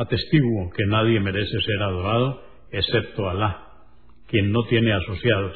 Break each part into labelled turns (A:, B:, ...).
A: Atestiguo que nadie merece ser adorado excepto Alá, quien no tiene asociados,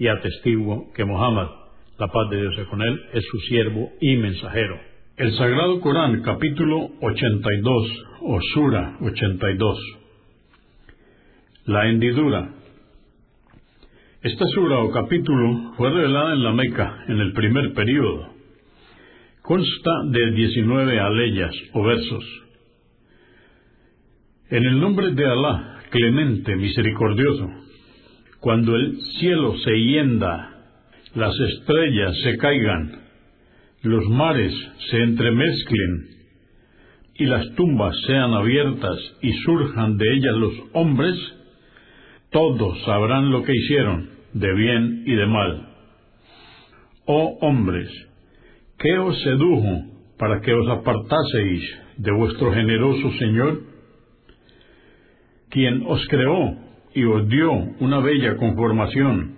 A: y atestiguo que Muhammad, la paz de Dios sea con él, es su siervo y mensajero. El Sagrado Corán, capítulo 82, o Sura 82. La hendidura. Esta sura o capítulo fue revelada en la Meca en el primer período. Consta de 19 aleyas o versos en el nombre de Alá, clemente, misericordioso, cuando el cielo se hienda, las estrellas se caigan, los mares se entremezclen y las tumbas sean abiertas y surjan de ellas los hombres, todos sabrán lo que hicieron, de bien y de mal. Oh hombres, ¿qué os sedujo para que os apartaseis de vuestro generoso Señor? Quien os creó y os dio una bella conformación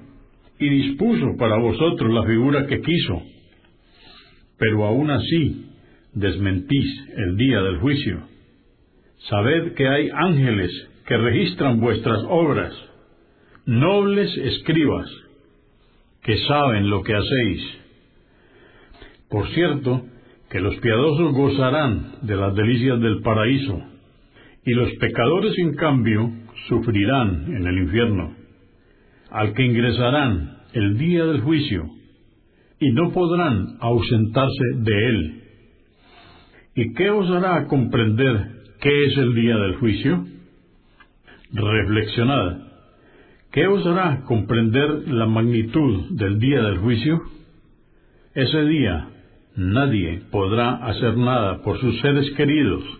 A: y dispuso para vosotros la figura que quiso, pero aún así desmentís el día del juicio. Sabed que hay ángeles que registran vuestras obras, nobles escribas, que saben lo que hacéis. Por cierto, que los piadosos gozarán de las delicias del paraíso, y los pecadores, en cambio, sufrirán en el infierno, al que ingresarán el día del juicio, y no podrán ausentarse de él. ¿Y qué os hará comprender qué es el día del juicio? Reflexionad. ¿Qué os hará comprender la magnitud del día del juicio? Ese día nadie podrá hacer nada por sus seres queridos